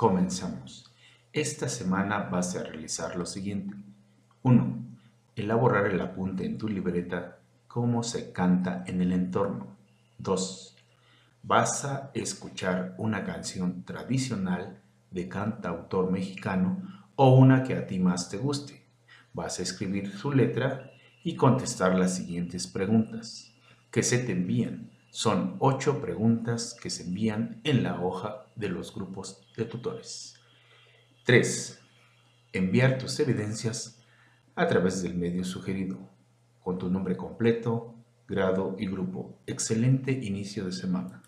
Comenzamos. Esta semana vas a realizar lo siguiente. 1. Elaborar el apunte en tu libreta cómo se canta en el entorno. 2. Vas a escuchar una canción tradicional de cantautor mexicano o una que a ti más te guste. Vas a escribir su letra y contestar las siguientes preguntas que se te envían. Son ocho preguntas que se envían en la hoja de los grupos de tutores. 3. Enviar tus evidencias a través del medio sugerido, con tu nombre completo, grado y grupo. Excelente inicio de semana.